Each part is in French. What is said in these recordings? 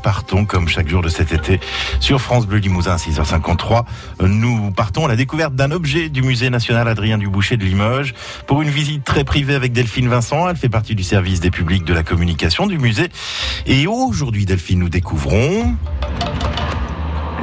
partons comme chaque jour de cet été sur France Bleu Limousin 6h53. Nous partons à la découverte d'un objet du musée national Adrien Duboucher de Limoges pour une visite très privée avec Delphine Vincent. Elle fait partie du service des publics de la communication du musée. Et aujourd'hui, Delphine, nous découvrons...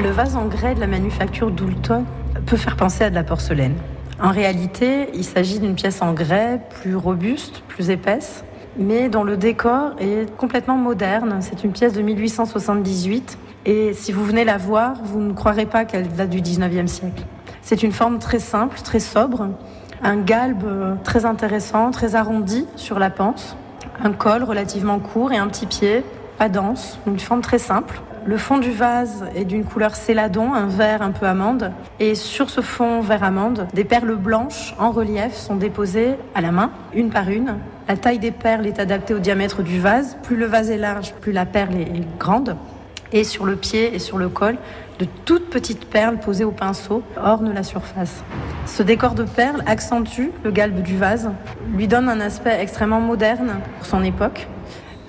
Le vase en grès de la manufacture Doulton peut faire penser à de la porcelaine. En réalité, il s'agit d'une pièce en grès plus robuste, plus épaisse, mais dont le décor est complètement moderne. C'est une pièce de 1878 et si vous venez la voir, vous ne croirez pas qu'elle date du 19e siècle. C'est une forme très simple, très sobre, un galbe très intéressant, très arrondi sur la panse, un col relativement court et un petit pied, pas dense, une forme très simple. Le fond du vase est d'une couleur céladon, un vert un peu amande. Et sur ce fond vert amande, des perles blanches en relief sont déposées à la main, une par une. La taille des perles est adaptée au diamètre du vase. Plus le vase est large, plus la perle est grande. Et sur le pied et sur le col, de toutes petites perles posées au pinceau ornent la surface. Ce décor de perles accentue le galbe du vase, lui donne un aspect extrêmement moderne pour son époque.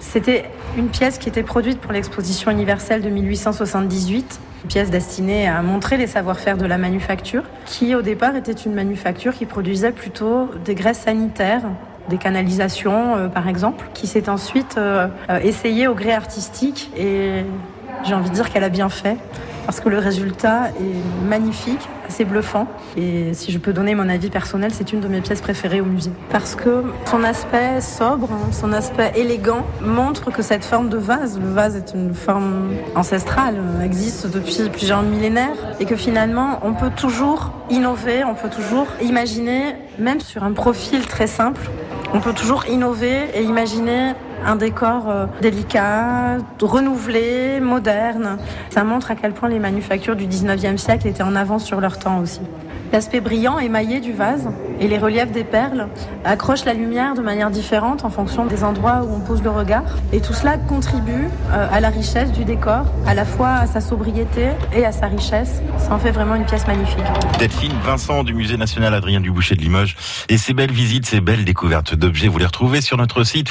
C'était une pièce qui était produite pour l'exposition universelle de 1878, une pièce destinée à montrer les savoir-faire de la manufacture, qui au départ était une manufacture qui produisait plutôt des graisses sanitaires, des canalisations euh, par exemple, qui s'est ensuite euh, euh, essayée au gré artistique et j'ai envie de dire qu'elle a bien fait parce que le résultat est magnifique, assez bluffant. Et si je peux donner mon avis personnel, c'est une de mes pièces préférées au musée. Parce que son aspect sobre, son aspect élégant, montre que cette forme de vase, le vase est une forme ancestrale, existe depuis plusieurs millénaires, et que finalement, on peut toujours innover, on peut toujours imaginer, même sur un profil très simple, on peut toujours innover et imaginer un décor euh, délicat, renouvelé, moderne. Ça montre à quel point les manufactures du 19e siècle étaient en avance sur leur temps aussi. L'aspect brillant émaillé du vase et les reliefs des perles accrochent la lumière de manière différente en fonction des endroits où on pose le regard. Et tout cela contribue euh, à la richesse du décor, à la fois à sa sobriété et à sa richesse. Ça en fait vraiment une pièce magnifique. Delphine Vincent du Musée national Adrien Duboucher de Limoges. Et ces belles visites, ces belles découvertes d'objets, vous les retrouvez sur notre site